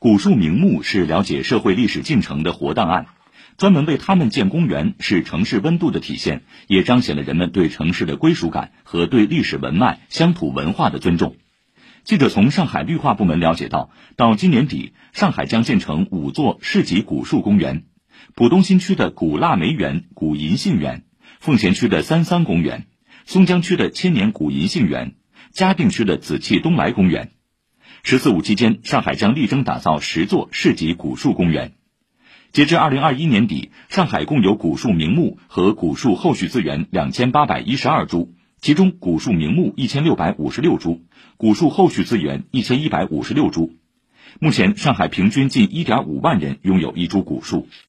古树名木是了解社会历史进程的活档案，专门为他们建公园是城市温度的体现，也彰显了人们对城市的归属感和对历史文脉、乡土文化的尊重。记者从上海绿化部门了解到，到今年底，上海将建成五座市级古树公园：浦东新区的古腊梅园、古银杏园，奉贤区的三桑公园，松江区的千年古银杏园，嘉定区的紫气东来公园。“十四五”期间，上海将力争打造十座市级古树公园。截至二零二一年底，上海共有古树名木和古树后续资源两千八百一十二株，其中古树名木一千六百五十六株。古树后续资源一千一百五十六株，目前上海平均近一点五万人拥有一株古树。